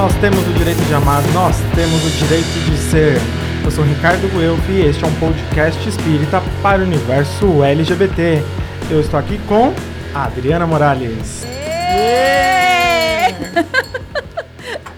nós temos o direito de amar, nós temos o direito de ser. Eu sou Ricardo Guelph e este é um podcast espírita para o universo LGBT. Eu estou aqui com a Adriana Morales.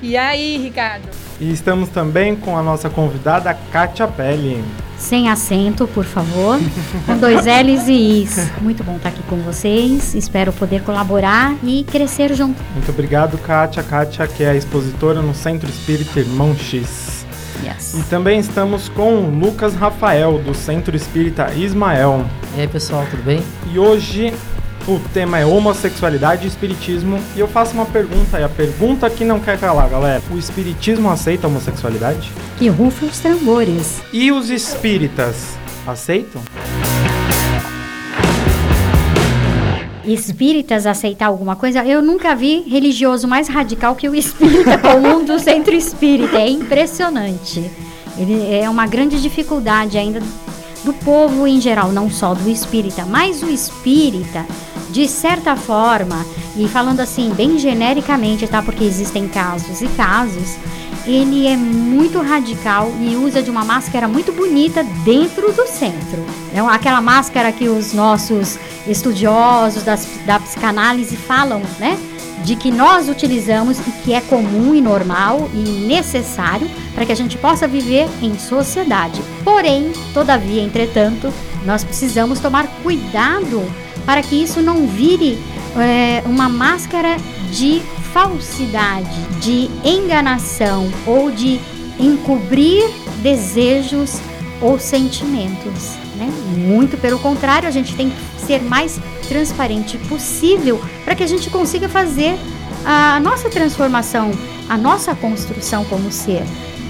E aí, Ricardo? E estamos também com a nossa convidada Kátia Pelli. Sem acento, por favor. com dois L's e Is. Muito bom estar aqui com vocês. Espero poder colaborar e crescer junto. Muito obrigado, Kátia. Kátia, que é a expositora no Centro Espírita Irmão X. Yes. E também estamos com Lucas Rafael, do Centro Espírita Ismael. E aí, pessoal, tudo bem? E hoje o tema é homossexualidade e espiritismo. E eu faço uma pergunta, e a pergunta que não quer calar, galera. O espiritismo aceita a homossexualidade? Que rufem os tambores. E os espíritas aceitam? Espíritas aceitar alguma coisa? Eu nunca vi religioso mais radical que o espírita comum do centro espírita. É impressionante. Ele é uma grande dificuldade ainda do povo em geral, não só do espírita, mas o espírita, de certa forma, e falando assim bem genericamente, tá? Porque existem casos e casos, ele é muito radical e usa de uma máscara muito bonita dentro do centro. É aquela máscara que os nossos estudiosos das, da psicanálise falam, né? de que nós utilizamos e que é comum e normal e necessário para que a gente possa viver em sociedade. Porém, todavia, entretanto, nós precisamos tomar cuidado para que isso não vire é, uma máscara de falsidade, de enganação ou de encobrir desejos ou sentimentos. Né? Muito pelo contrário, a gente tem que ser mais transparente possível para que a gente consiga fazer a nossa transformação, a nossa construção como ser.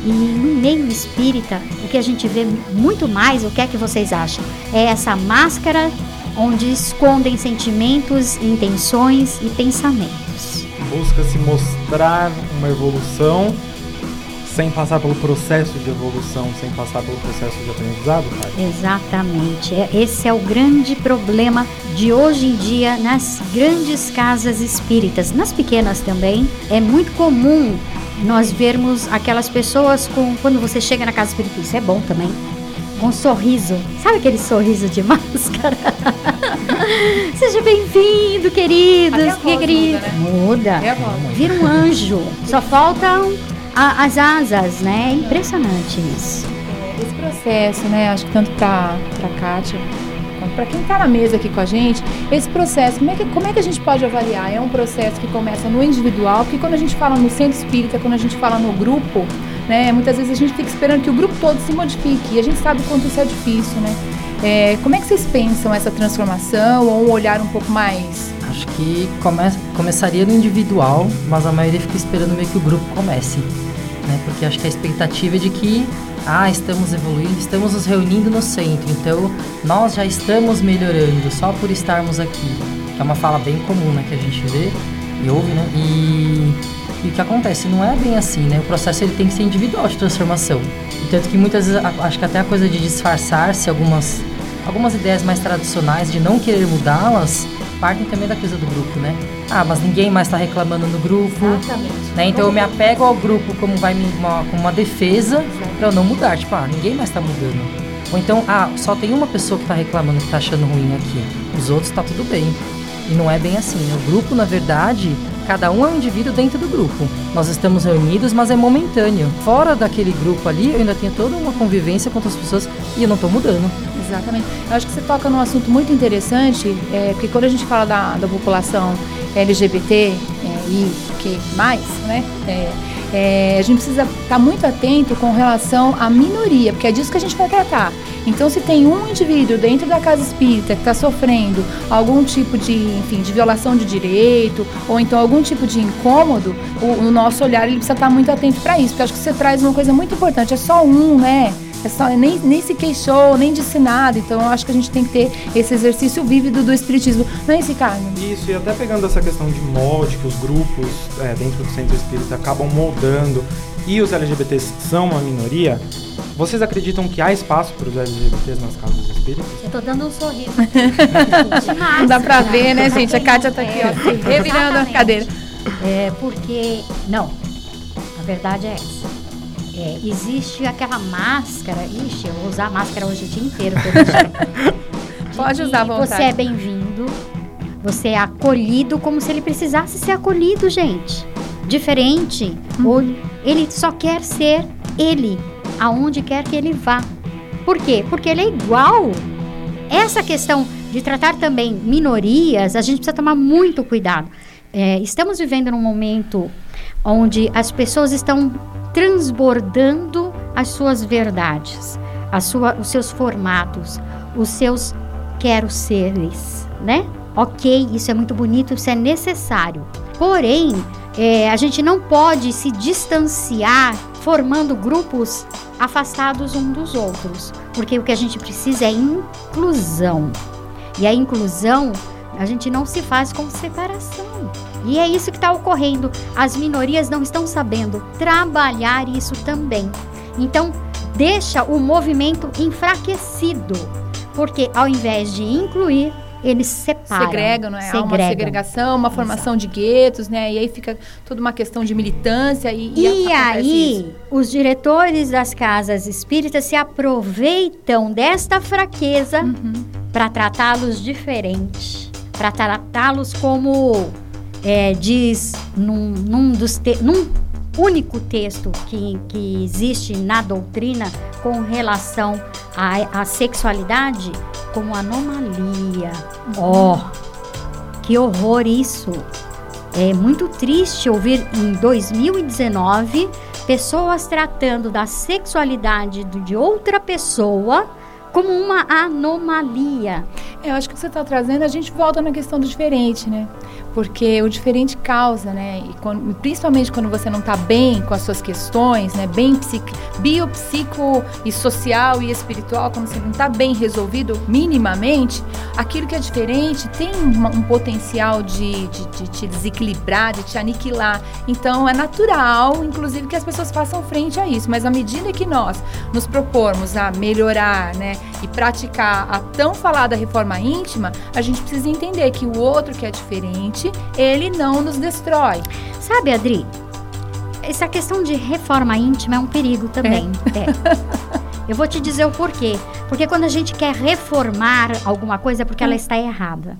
E no meio espírita, o que a gente vê muito mais, o que é que vocês acham? É essa máscara onde escondem sentimentos, intenções e pensamentos. Busca se mostrar uma evolução sem passar pelo processo de evolução, sem passar pelo processo de aprendizado, pai? Exatamente. Esse é o grande problema de hoje em dia nas grandes casas espíritas, nas pequenas também. É muito comum nós vermos aquelas pessoas com quando você chega na casa espírita, isso é bom também. Com um sorriso, sabe aquele sorriso de máscara? Seja bem-vindo, queridos, querido. Muda, né? muda. Vira um anjo. Só faltam a, as asas, né? É impressionante isso. Esse processo, né? Acho que tanto para para Kátia quanto para quem está na mesa aqui com a gente, esse processo, como é, que, como é que a gente pode avaliar? É um processo que começa no individual, porque quando a gente fala no centro espírita, quando a gente fala no grupo, né? Muitas vezes a gente fica esperando que o grupo todo se modifique e a gente sabe o quanto isso é difícil, né? É, como é que vocês pensam essa transformação ou um olhar um pouco mais Acho que come começaria no individual, mas a maioria fica esperando meio que o grupo comece né? Porque acho que a expectativa é de que ah, estamos evoluindo, estamos nos reunindo no centro, então nós já estamos melhorando só por estarmos aqui. Que é uma fala bem comum, né, que a gente vê e ouve, né? E, e o que acontece não é bem assim, né? O processo ele tem que ser individual de transformação. E tanto que muitas vezes acho que até a coisa de disfarçar-se algumas algumas ideias mais tradicionais de não querer mudá-las partem também da coisa do grupo, né? Ah, mas ninguém mais está reclamando no grupo. Exatamente. Né? Então eu me apego ao grupo como, vai me, uma, como uma defesa para eu não mudar. Tipo, ah, ninguém mais está mudando. Ou então, ah, só tem uma pessoa que está reclamando, que está achando ruim aqui. Os outros está tudo bem. E não é bem assim. Né? O grupo, na verdade, cada um é um indivíduo dentro do grupo. Nós estamos reunidos, mas é momentâneo. Fora daquele grupo ali, eu ainda tenho toda uma convivência com outras pessoas e eu não estou mudando. Exatamente. Eu acho que você toca num assunto muito interessante, é, porque quando a gente fala da, da população LGBT é, e que mais, né? É, é, a gente precisa estar muito atento com relação à minoria, porque é disso que a gente vai tratar. Então, se tem um indivíduo dentro da casa espírita que está sofrendo algum tipo de, enfim, de violação de direito, ou então algum tipo de incômodo, o, o nosso olhar ele precisa estar muito atento para isso, porque acho que você traz uma coisa muito importante. É só um, né? É só, nem, nem se queixou, nem disse nada. Então eu acho que a gente tem que ter esse exercício vívido do espiritismo. Não é esse, Carlos? Isso, e até pegando essa questão de molde, que os grupos é, dentro do centro espírita acabam moldando e os LGBTs são uma minoria, vocês acreditam que há espaço para os LGBTs nas casas espíritas? Eu tô dando um sorriso. Não dá pra ver, né, gente? A Kátia tá aqui, ó, revirando a cadeira. É, porque. Não. A verdade é essa. É, existe aquela máscara. Ixi, eu vou usar máscara hoje o dia inteiro. Pode usar à vontade. Você é bem-vindo. Você é acolhido como se ele precisasse ser acolhido, gente. Diferente. Uhum. Ou ele só quer ser ele, aonde quer que ele vá. Por quê? Porque ele é igual. Essa questão de tratar também minorias, a gente precisa tomar muito cuidado. É, estamos vivendo num momento onde as pessoas estão transbordando as suas verdades, sua, os seus formatos, os seus quero seres, né? Ok, isso é muito bonito, isso é necessário. Porém, é, a gente não pode se distanciar formando grupos afastados um dos outros, porque o que a gente precisa é inclusão. E a inclusão a gente não se faz com separação. E é isso que está ocorrendo. As minorias não estão sabendo trabalhar isso também. Então, deixa o movimento enfraquecido, porque ao invés de incluir, eles separam. Segregam, não é? Há uma Segregam. segregação, uma formação de guetos, né? E aí fica toda uma questão de militância e, E acontece aí, isso. os diretores das casas espíritas se aproveitam desta fraqueza Uhum. para tratá-los diferente, para tratá-los como é, diz num, num dos te- num único texto que, que existe na doutrina com relação à, à sexualidade como anomalia. Ó, que horror isso! É muito triste ouvir em 2019 pessoas tratando da sexualidade de outra pessoa como uma anomalia. É, Eu acho que você está trazendo, a gente volta na questão do diferente, né? Porque o diferente causa, né? E quando- principalmente quando você não está bem com as suas questões, né? Bem psique, biopsico e social e espiritual, quando você não está bem resolvido minimamente, aquilo que é diferente tem uma- um potencial de, de, de te desequilibrar, de te aniquilar. Então é natural, inclusive, que as pessoas façam frente a isso. Mas à medida que nós nos propormos a melhorar, né? E praticar a tão falada reforma íntima, a gente precisa entender que o outro que é diferente, ele não nos destrói. Sabe, Adri? Essa questão de reforma íntima é um perigo também. É. Eu vou te dizer o porquê. Porque quando a gente quer reformar alguma coisa é porque ela está errada.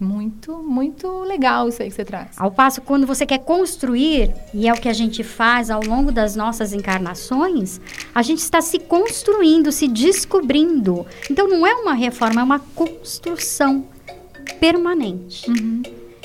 Muito, muito legal isso aí que você traz. Ao passo, quando você quer construir, e é o que a gente faz ao longo das nossas encarnações, a gente está se construindo, se descobrindo. Então, não é uma reforma, é uma construção permanente.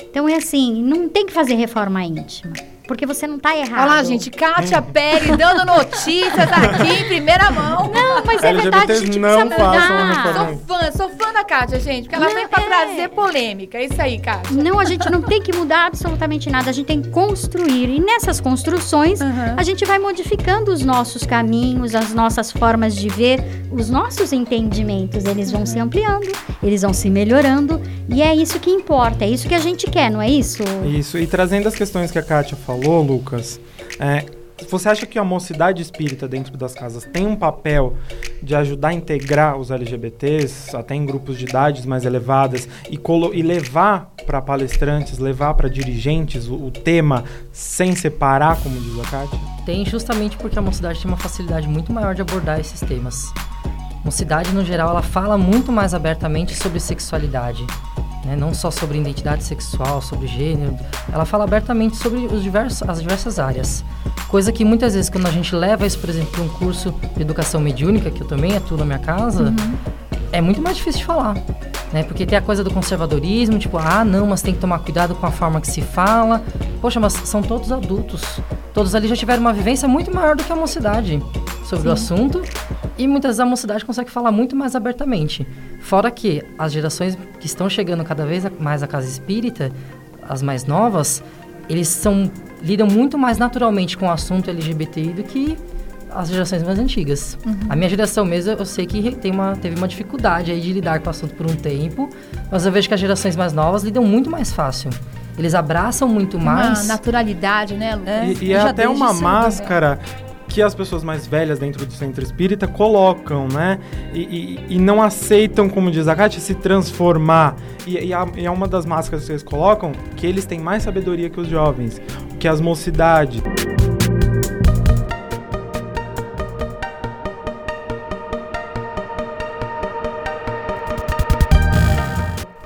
Então, é assim, não tem que fazer reforma íntima, porque você não está errado. Olha lá, gente, Kátia Pérez dando notícias aqui em primeira mão. Não, mas é verdade, a gente LGBTs precisa não façam mudar. reforma Sou fã, sou fã da Kátia, gente, porque ela Não, vem pra é. trazer polêmica. É isso aí, Kátia. Não, a gente não tem que mudar absolutamente nada, a gente tem que construir. E nessas construções, Uhum. a gente vai modificando os nossos caminhos, as nossas formas de ver, os nossos entendimentos. Eles vão se ampliando, eles vão se melhorando. E é isso que importa, é isso que a gente quer, não é isso? Isso, e trazendo as questões que a Kátia falou, Lucas, é, você acha que a mocidade espírita dentro das casas tem um papel de ajudar a integrar os LGBTs, até em grupos de idades mais elevadas, e, e levar para palestrantes, levar para dirigentes o, o tema sem separar, como diz a Kátia? Tem justamente porque a mocidade tem uma facilidade muito maior de abordar esses temas. Mocidade, no geral, ela fala muito mais abertamente sobre sexualidade. Né? Não só sobre identidade sexual, sobre gênero. Ela fala abertamente sobre os diversos, as diversas áreas. Coisa que muitas vezes, quando a gente leva isso, por exemplo, para um curso de educação mediúnica, que eu também atuo na minha casa, é muito mais difícil de falar. Né? Porque tem a coisa do conservadorismo, tipo, ah, não, mas tem que tomar cuidado com a forma que se fala. Poxa, mas são todos adultos. Todos ali já tiveram uma vivência muito maior do que a mocidade sobre o assunto. E muitas vezes a mocidade consegue falar muito mais abertamente. Fora que as gerações que estão chegando cada vez mais à casa espírita, as mais novas, eles são lidam muito mais naturalmente com o assunto LGBTI do que as gerações mais antigas. A minha geração mesmo, eu sei que tem uma, teve uma dificuldade aí de lidar com o assunto por um tempo, mas eu vejo que as gerações mais novas lidam muito mais fácil. Eles abraçam muito Uma mais. naturalidade, né? É, E, e é até uma máscara que as pessoas mais velhas dentro do centro espírita colocam, né? E, e, e não aceitam, como diz a Kátia, se transformar. E, e, a, e é uma das máscaras que eles colocam que eles têm mais sabedoria que os jovens, que as mocidades.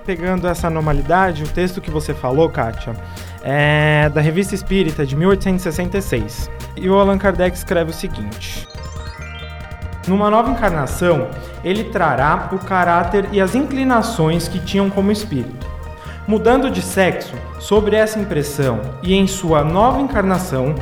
Pegando essa normalidade, o texto que você falou, Kátia, é da Revista Espírita de 1866. E o Allan Kardec escreve o seguinte: Numa nova encarnação, ele trará o caráter e as inclinações que tinham como espírito. Mudando de sexo, sobre essa impressão e em sua nova encarnação,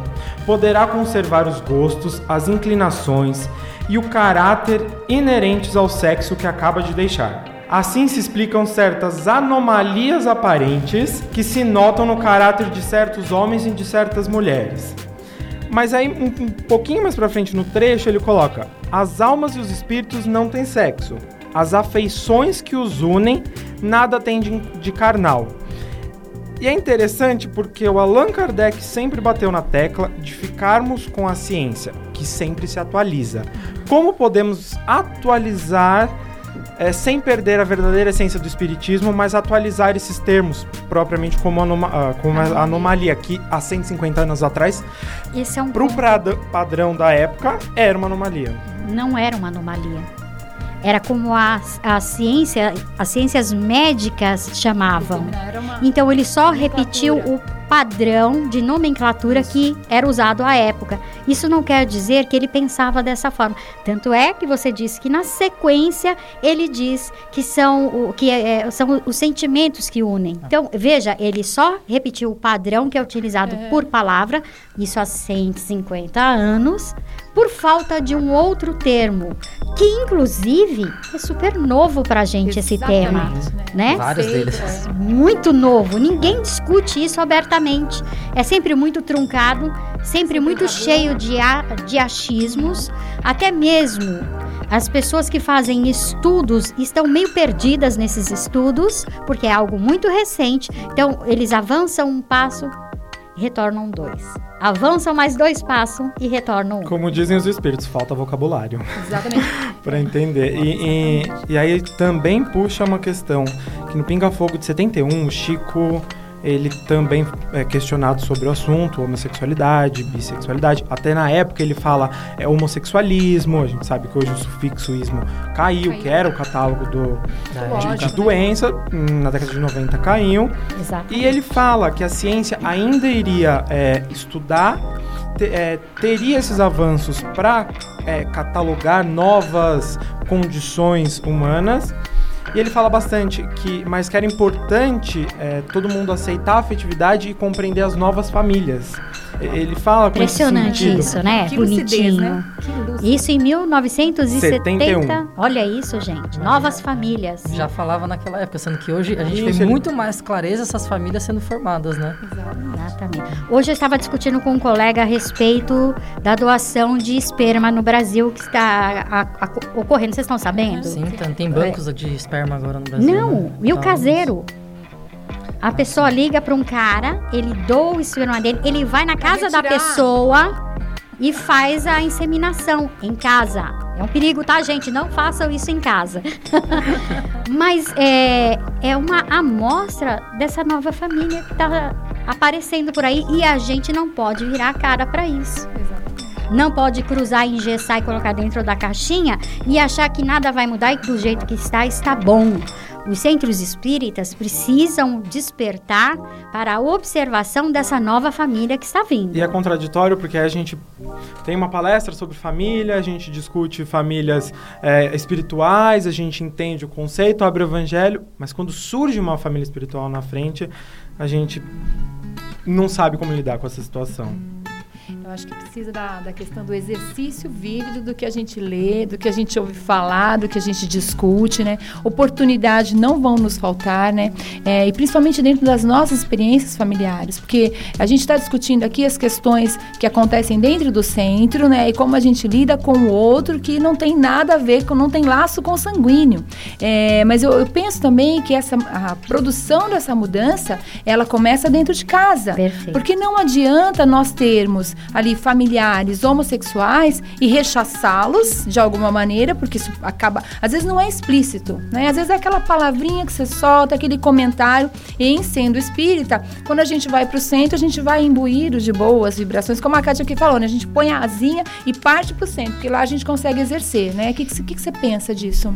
poderá conservar os gostos, as inclinações e o caráter inerentes ao sexo que acaba de deixar. Assim se explicam certas anomalias aparentes que se notam no caráter de certos homens e de certas mulheres. Mas aí, um, um pouquinho mais pra frente no trecho, ele coloca: As almas e os espíritos não têm sexo. As afeições que os unem nada têm de, de carnal. E é interessante porque o Allan Kardec sempre bateu na tecla de ficarmos com a ciência, que sempre se atualiza. Como podemos atualizar é, sem perder a verdadeira essência do espiritismo, mas atualizar esses termos propriamente como, anoma uh, como anomalia. anomalia, que há 150 anos atrás, Esse é um para o ponto. padrão da época, era uma anomalia. não era uma anomalia. Era como a, a ciência, as ciências médicas chamavam. Então ele só repetiu o padrão de nomenclatura que era usado à época. Isso não quer dizer que ele pensava dessa forma. Tanto é que você disse que na sequência ele diz que são o que é- é, são os sentimentos que unem. Então veja, ele só repetiu o padrão que é utilizado por palavra, isso há 150 anos, por falta de um outro termo, que inclusive é super novo pra gente esse tema, Exatamente, né? Vários deles. é. muito novo. Ninguém discute isso abertamente. É sempre muito truncado, sempre muito cheio de, a- de achismos. Até mesmo as pessoas que fazem estudos estão meio perdidas nesses estudos, porque é algo muito recente. Então, eles avançam um passo retornam dois. Avançam mais dois passos e retornam um. Como dizem os espíritos, falta vocabulário. Exatamente. Pra entender. E, e, e aí também puxa uma questão que no Pinga Fogo de 71, o Chico, ele também é questionado sobre o assunto, homossexualidade, bissexualidade. Até na época ele fala é, homossexualismo, a gente sabe que hoje o sufixo ismo caiu, Caiu. que era o catálogo do, de, de doença, hum, na década de 90 caiu. Exato. E ele fala que a ciência ainda iria é, estudar, te- é, teria esses avanços para catalogar novas condições humanas. E ele fala bastante que, mas que era importante é, todo mundo aceitar a afetividade e compreender as novas famílias. Ele fala com esse Impressionante sentido. isso, né? Que lucidez, Bonitinho. né? Que. Isso em 1970. 71. Olha isso, gente. Novas famílias. Já falava naquela época, sendo que hoje a gente Isso, vê muito mais clareza essas famílias sendo formadas, né? Exatamente. Hoje eu estava discutindo com um colega a respeito da doação de esperma no Brasil que está a- a- ocorrendo. Vocês estão sabendo? Sim, tem, tem bancos de esperma agora no Brasil. Não, né? e o Tá. caseiro? A pessoa liga para um cara, ele doa o esperma dele, ele vai na casa da pessoa e faz a inseminação em casa. É um perigo, tá, gente? Não façam isso em casa. Mas é, é uma amostra dessa nova família que tá aparecendo por aí e a gente não pode virar a cara para isso. Não pode cruzar, engessar e colocar dentro da caixinha e achar que nada vai mudar e que do jeito que está, está bom. Os centros espíritas precisam despertar para a observação dessa nova família que está vindo. E é contraditório porque a gente tem uma palestra sobre família, a gente discute famílias é, espirituais, a gente entende o conceito, abre o evangelho, mas quando surge uma família espiritual na frente, a gente não sabe como lidar com essa situação. Eu acho que precisa da, da questão do exercício vívido do que a gente lê, do que a gente ouve falar, do que a gente discute, né? Oportunidades não vão nos faltar, né? É, e principalmente dentro das nossas experiências familiares, porque a gente está discutindo aqui as questões que acontecem dentro do centro, né? E como a gente lida com o outro que não tem nada a ver, com, não tem laço com sanguíneo. É, mas eu, eu penso também que essa, a produção dessa mudança, ela começa dentro de casa. Perfeito. Porque não adianta nós termos ali familiares homossexuais e rechaçá-los de alguma maneira, porque isso acaba. Às vezes não é explícito, né? Às vezes é aquela palavrinha que você solta, aquele comentário. E em sendo espírita, quando a gente vai para o centro, a gente vai imbuído de boas vibrações, como a Kátia aqui falou, né? A gente põe a asinha e parte para o centro, porque lá a gente consegue exercer, né? O que, que, que que você pensa disso?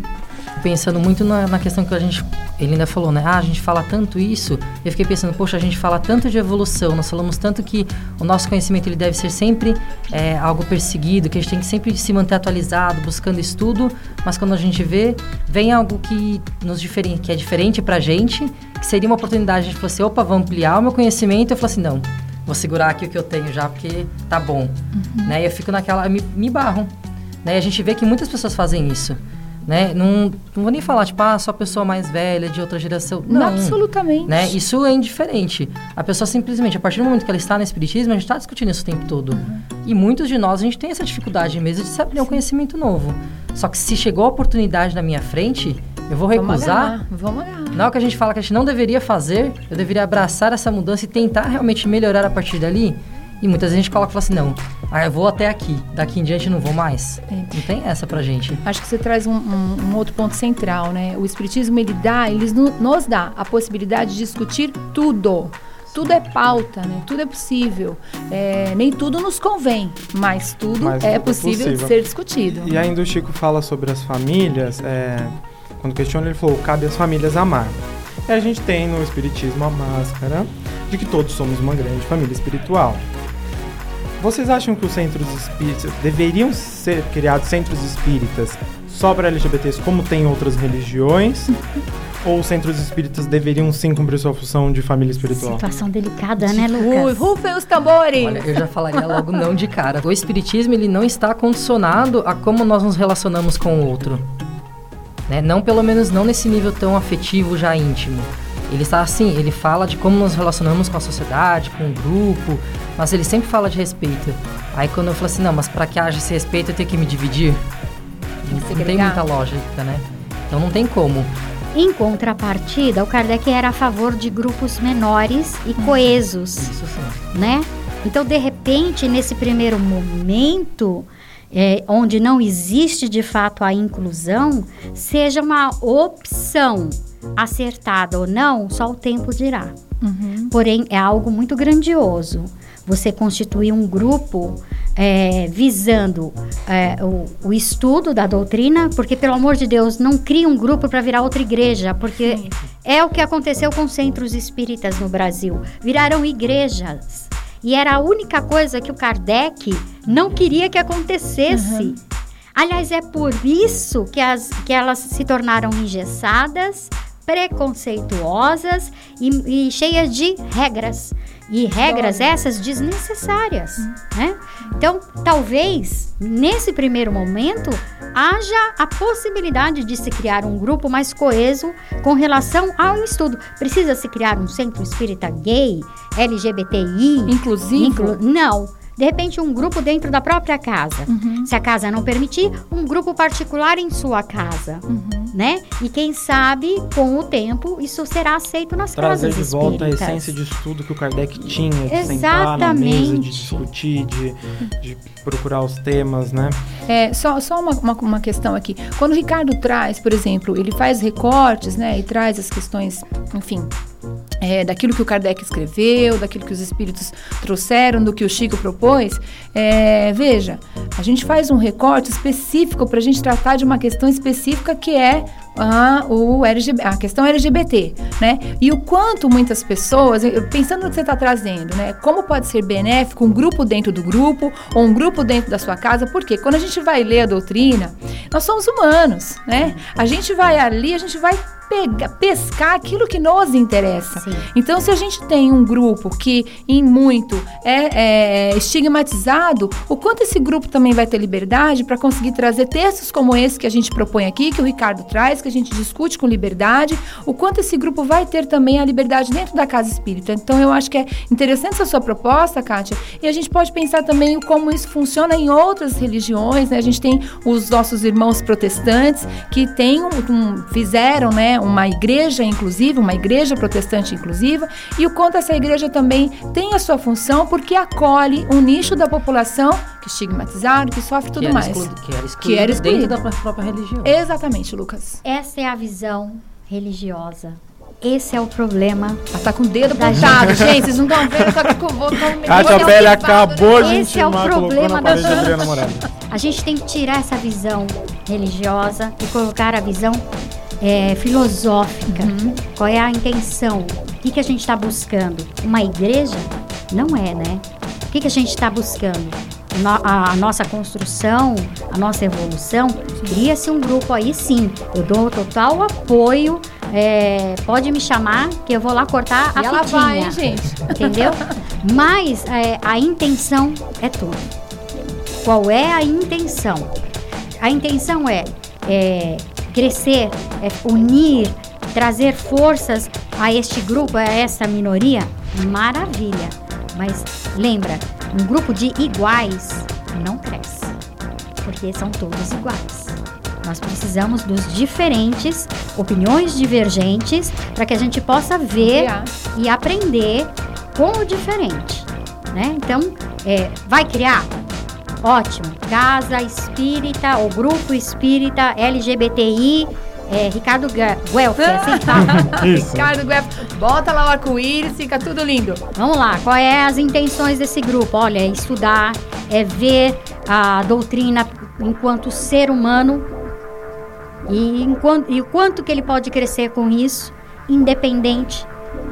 Pensando muito na, na questão que a gente ele ainda falou, né? Ah, a gente fala tanto isso. Eu fiquei pensando, poxa, a gente fala tanto de evolução, nós falamos tanto que o nosso conhecimento ele deve ser sempre é, algo perseguido, que a gente tem que sempre se manter atualizado, buscando estudo, mas quando a gente vê, vem algo que nos diferen que é diferente pra gente, que seria uma oportunidade de você, opa, vou ampliar o meu conhecimento. Eu falo assim, não, vou segurar aqui o que eu tenho já, porque tá bom. Uhum. Né? E eu fico naquela, me, me barro. Né? E a gente vê que muitas pessoas fazem isso né? Não, não vou nem falar, tipo, ah, só pessoa mais velha, de outra geração. Não, Absolutamente. Né? Isso é indiferente. A pessoa simplesmente, a partir do momento que ela está no espiritismo, a gente está discutindo isso o tempo todo. Uhum. E muitos de nós, a gente tem essa dificuldade mesmo de se abrir um conhecimento novo. Só que se chegou a oportunidade na minha frente, eu vou recusar. Vamos agarrar. Na hora que a gente fala que a gente não deveria fazer, eu deveria abraçar essa mudança e tentar realmente melhorar a partir dali. E muitas vezes a gente coloca e fala assim, não, ah, eu vou até aqui, daqui em diante não vou mais. É. Não tem essa pra gente. Acho que você traz um, um, um, outro ponto central, né? O Espiritismo, ele dá, ele nos dá a possibilidade de discutir tudo. Tudo é pauta, né? Tudo é possível. É, nem tudo nos convém, mas tudo mas é, possível, é possível de ser discutido. E ainda o Chico fala sobre as famílias, é, quando questiona ele falou, cabe às famílias amar. E a gente tem no Espiritismo a máscara de que todos somos uma grande família espiritual. Vocês acham que os centros espíritas deveriam ser criados centros espíritas só para LGBTs, como tem outras religiões? ou os centros espíritas deveriam sim cumprir sua função de família espiritual? Situação delicada, né, Lucas? Rufem os tambores! Olha, eu já falaria logo não de cara. O espiritismo, ele não está condicionado a como nós nos relacionamos com o outro. Né? Não, pelo menos, não nesse nível tão afetivo, já íntimo. Ele está assim, ele fala de como nos relacionamos com a sociedade, com o grupo, mas ele sempre fala de respeito. Aí quando eu falo assim, não, mas para que haja esse respeito eu tenho que me dividir. Não, não tem muita lógica, né? Então não tem como. Em contrapartida, o Kardec era a favor de grupos menores e uhum. coesos. Isso sim. Né? Então, de repente, nesse primeiro momento, é, onde não existe de fato a inclusão, seja uma opção acertada ou não, só o tempo dirá. Uhum. Porém, é algo muito grandioso. Você constituir um grupo é, visando é, o, o, estudo da doutrina, porque, pelo amor de Deus, não crie um grupo para virar outra igreja, porque Sim. é o que aconteceu com centros espíritas no Brasil. Viraram igrejas. E era a única coisa que o Kardec não queria que acontecesse. Uhum. Aliás, é por isso que, as, que elas se tornaram engessadas, preconceituosas e, e cheias de regras. E regras essas desnecessárias, né? Então, talvez nesse primeiro momento haja a possibilidade de se criar um grupo mais coeso com relação ao estudo. Precisa se criar um centro espírita gay, LGBTI, inclusive? Inclu não de repente, um grupo dentro da própria casa. Uhum. Se a casa não permitir, um grupo particular em sua casa. Uhum. Né? E quem sabe, com o tempo, isso será aceito nas Trazer casas de volta espíritas. a essência de estudo que o Kardec tinha, de Exatamente. sentar na mesa, de discutir, de, de procurar os temas, né? É, só só uma, uma, uma, questão aqui. Quando o Ricardo traz, por exemplo, ele faz recortes, né? E traz as questões, enfim, é, daquilo que o Kardec escreveu, daquilo que os espíritos trouxeram, do que o Chico propôs, é, veja, a gente faz um recorte específico para a gente tratar de uma questão específica que é a, o LGBT, a questão LGBT, né? E o quanto muitas pessoas, pensando no que você está trazendo, né? Como pode ser benéfico um grupo dentro do grupo ou um grupo dentro da sua casa? Porque quando a gente vai ler a doutrina, nós somos humanos, né? A gente vai ali, a gente vai pegar, pescar aquilo que nos interessa. Sim. Então, se a gente tem um grupo que, em muito, é, é, estigmatizado, o quanto esse grupo também vai ter liberdade para conseguir trazer textos como esse que a gente propõe aqui, que o Ricardo traz, que a gente discute com liberdade, o quanto esse grupo vai ter também a liberdade dentro da casa espírita. Então, eu acho que é interessante essa sua proposta, Kátia, e a gente pode pensar também como isso funciona em outras religiões, né? A gente tem os nossos irmãos protestantes que tem um, um, fizeram, né, uma igreja inclusiva, uma igreja protestante inclusiva, e o quanto essa igreja também tem a sua função porque acolhe um nicho da população que é estigmatizado, que sofre tudo que mais. Excluído, que era excluído, que era excluído dentro da própria religião. Exatamente, Lucas. Essa é a visão religiosa esse é o problema. Ela tá com o dedo apontado, gente. Vocês não estão vendo, aqui com o voto. Kátia Pele acabou de Esse é o problema da A gente tem que tirar essa visão religiosa e colocar a visão é, filosófica. Qual é a intenção? O que, que a gente está buscando? Uma igreja? Não é, né? O que, que a gente está buscando? No- a, a nossa construção, a nossa evolução, cria-se um grupo aí sim. Eu dou total apoio. é, pode me chamar que eu vou lá cortar a E ela fitinha. vai, gente? Entendeu? Mas é, a intenção é tudo. Qual é a intenção? A intenção é, é crescer, é unir, trazer forças a este grupo, a essa minoria. Maravilha. Mas lembra, um grupo de iguais não cresce, porque são todos iguais. Nós precisamos dos diferentes, opiniões divergentes, para que a gente possa ver Criar. e aprender com o diferente, né? Então, é, vai criar? Ótimo. Casa Espírita, ou Grupo Espírita LGBTI, é, Ricardo Gue- Guelph, é assim que fala. Isso. Ricardo Gueff, bota lá o arco-íris, fica tudo lindo. Vamos lá, qual é as intenções desse grupo? Olha, é estudar, é ver a doutrina enquanto ser humano e, enquanto, e o quanto que ele pode crescer com isso, independente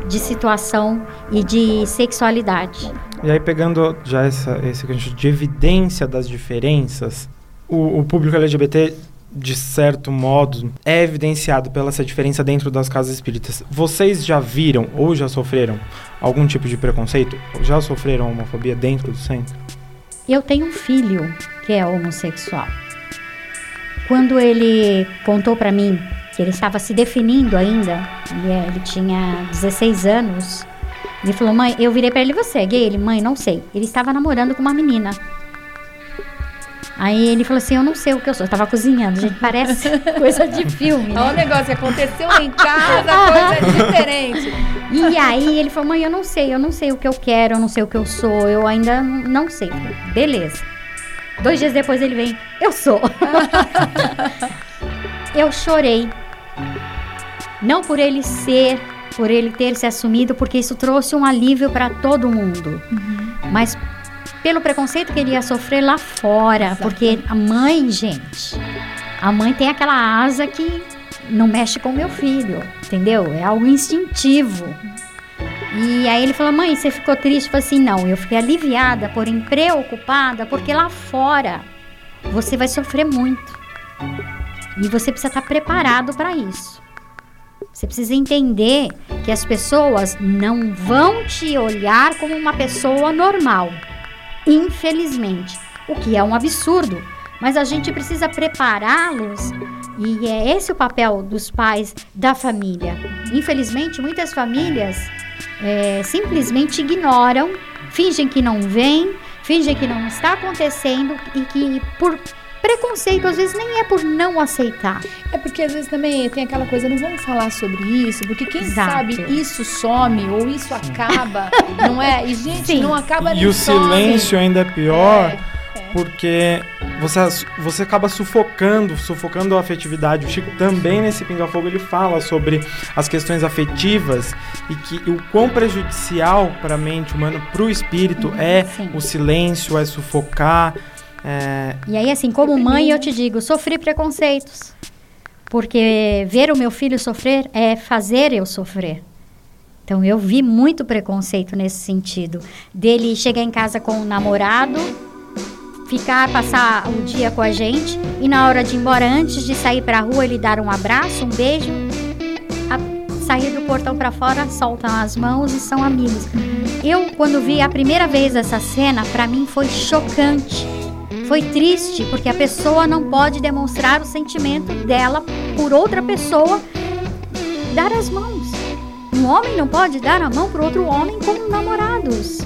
de situação e de sexualidade. E aí, pegando já essa, esse gancho de evidência das diferenças, o, o público LGBT, de certo modo, é evidenciado pela essa diferença dentro das casas espíritas. Vocês já viram ou já sofreram algum tipo de preconceito? Ou já sofreram homofobia dentro do centro? Eu tenho um filho que é homossexual. Quando ele contou pra mim que ele estava se definindo ainda, ele, é- ele tinha 16 anos, ele falou: "Mãe, eu virei pra ele, você é gay?" Ele: "Mãe, não sei". Ele estava namorando com uma menina. Aí ele falou assim: "Eu não sei o que eu sou". Eu tava cozinhando, gente, parece coisa de filme. Olha o Né? negócio, aconteceu em casa, coisa é diferente. E aí ele falou: "Mãe, eu não sei, eu não sei o que eu quero, eu não sei o que eu sou, eu ainda não sei". Beleza. Dois dias depois ele vem: "Eu sou". eu chorei. Não por ele ser, por ele ter se assumido, porque isso trouxe um alívio para todo mundo. Mas pelo preconceito que ele ia sofrer lá fora, porque a mãe, gente, a mãe tem aquela asa que não mexe com meu filho, entendeu? É algo instintivo. E aí ele falou: "Mãe, você ficou triste?" Eu falei assim: "Não, eu fiquei aliviada, porém preocupada, porque lá fora você vai sofrer muito. E você precisa estar preparado para isso. Você precisa entender que as pessoas não vão te olhar como uma pessoa normal. Infelizmente. O que é um absurdo. Mas a gente precisa prepará-los. E é esse o papel dos pais da família. Infelizmente, muitas famílias é, simplesmente ignoram, fingem que não vem, fingem que não está acontecendo e que por preconceito, às vezes nem é por não aceitar. É porque às vezes também tem aquela coisa, não vamos falar sobre isso, porque quem Exato. sabe isso some ou isso acaba, não é? E gente, Sim. não acaba nem E o some. silêncio ainda é pior. É, é. Porque você, você acaba sufocando, sufocando a afetividade. O Chico também nesse Pinga Fogo ele fala sobre as questões afetivas e que o quão prejudicial para a mente humana, para o espírito, é Sim. o silêncio, é sufocar. É, E aí, assim, como mãe, eu te digo, sofri preconceitos. Porque ver o meu filho sofrer é fazer eu sofrer. Então, eu vi muito preconceito nesse sentido. Dele chegar em casa com o namorado, ficar, passar o dia com a gente, e na hora de ir embora, antes de sair pra rua, ele dar um abraço, um beijo, a- sair do portão pra fora, soltam as mãos e são amigos. Eu, quando vi a primeira vez essa cena, pra mim foi chocante. Foi triste, porque a pessoa não pode demonstrar o sentimento dela por outra pessoa dar as mãos. Um homem não pode dar a mão para outro homem como namorados.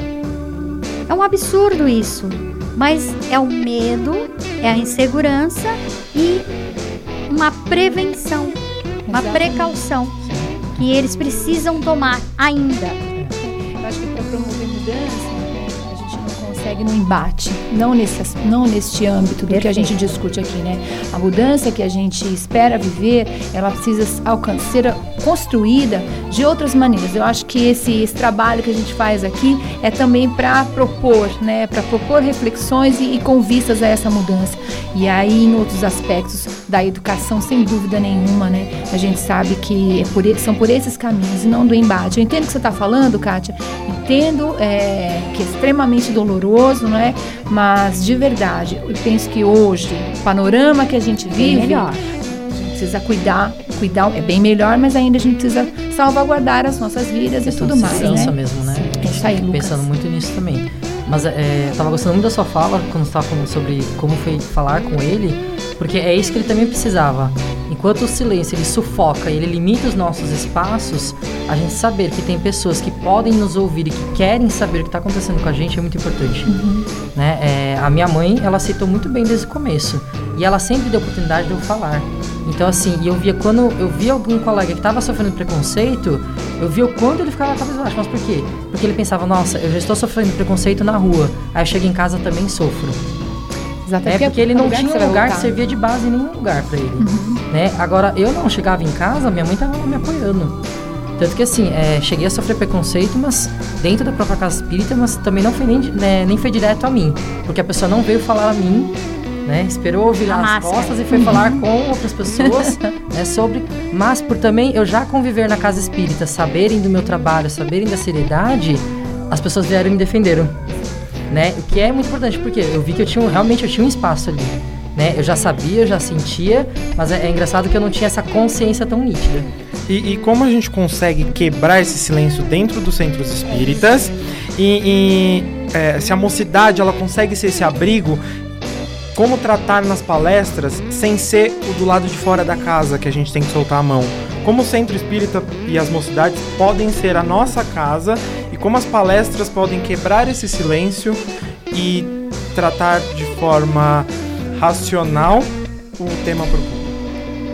É um absurdo isso. Mas é o medo, é a insegurança e uma prevenção, uma Exatamente. precaução que eles precisam tomar ainda. Eu acho que para promover mudança, consegue no embate, não, nesse, não neste âmbito do que a Perfeito. gente discute aqui, né? A mudança que a gente espera viver, ela precisa alcan- ser construída de outras maneiras. Eu acho que esse, esse trabalho que a gente faz aqui é também para propor, né? Para propor reflexões e, e com vistas a essa mudança. E aí, em outros aspectos, da educação, sem dúvida nenhuma, né? A gente sabe que é por, são por esses caminhos e não do embate. Eu entendo o que você está falando, Kátia, entendo é, que é extremamente doloroso, não é? Mas de verdade, eu penso que hoje, o panorama que a gente vive, melhor. a gente precisa cuidar, cuidar é bem melhor, mas ainda a gente precisa salvaguardar as nossas vidas e Questão tudo mais, né? mesmo, né? É isso aí, Fico Lucas. pensando muito nisso também. Mas é, eu tava gostando muito da sua fala quando você tava falando sobre como foi falar com ele, porque é isso que ele também precisava. Enquanto o silêncio ele sufoca e ele limita os nossos espaços, a gente saber que tem pessoas que podem nos ouvir e que querem saber o que está acontecendo com a gente é muito importante. Né? É, a minha mãe, ela aceitou muito bem desde o começo. E ela sempre deu oportunidade de eu falar. Então, assim, eu via quando eu via algum colega que estava sofrendo preconceito, eu via o quanto ele ficava cabisbaixo. Mas por quê? Porque ele pensava, nossa, eu já estou sofrendo preconceito na rua. Aí eu chego em casa também sofro. Exatamente. É porque ele não tinha um lugar que servia de base em nenhum lugar pra ele. Né? Agora, eu não chegava em casa, minha mãe tava lá me apoiando. Tanto que assim, é, cheguei a sofrer preconceito, mas dentro da própria casa espírita, mas também não foi nem, né, nem foi direto a mim. Porque a pessoa não veio falar a mim, né? Esperou virar A as máscara. costas e foi falar com outras pessoas né, sobre. Mas por também eu já conviver na casa espírita, saberem do meu trabalho, saberem da seriedade, as pessoas vieram e me defenderam né? O que é muito importante, porque eu vi que eu tinha realmente eu tinha um espaço ali, né? Eu já sabia, eu já sentia, mas é, é engraçado que eu não tinha essa consciência tão nítida. E, e como a gente consegue quebrar esse silêncio dentro dos centros espíritas e, e, é, se a mocidade ela consegue ser esse abrigo como tratar nas palestras sem ser o do lado de fora da casa que a gente tem que soltar a mão como o centro espírita e as mocidades podem ser a nossa casa e como as palestras podem quebrar esse silêncio e tratar de forma racional o tema proposto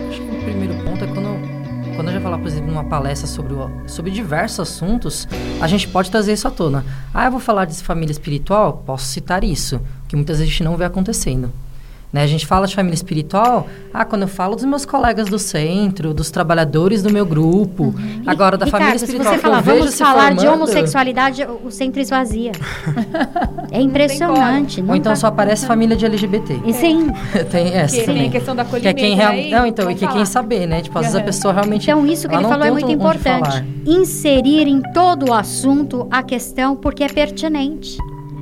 Acho que o primeiro ponto é quando, quando já falar, por exemplo, numa palestra sobre, sobre diversos assuntos, a gente pode trazer isso à tona. Ah, eu vou falar de família espiritual? Posso citar isso, que muitas vezes a gente não vê acontecendo. Né? A gente fala de família espiritual, ah, quando eu falo dos meus colegas do centro, dos trabalhadores do meu grupo, agora da família Ricardo, se espiritual você que eu falar, vamos se falar de formando- homossexualidade, o centro esvazia. é impressionante. Ou então só aparece família de LGBT. E sim, tem essa Que tem também. a questão da Que é quem real... né? Não, então, e que é quem saber, né? Tipo, às vezes a pessoa realmente. então isso que ele falou é tem muito importante. Inserir em todo o assunto a questão porque é pertinente.